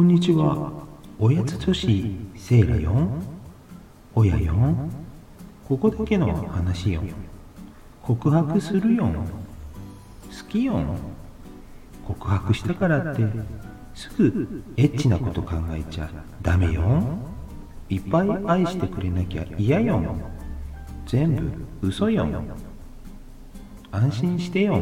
こんにちは。おやつ女子セイラよ。おやよ。ここだけの話よ。告白するよ。好きよ。告白したからって、すぐエッチなこと考えちゃダメよ。いっぱい愛してくれなきゃ嫌よ。全部嘘よ。安心してよ。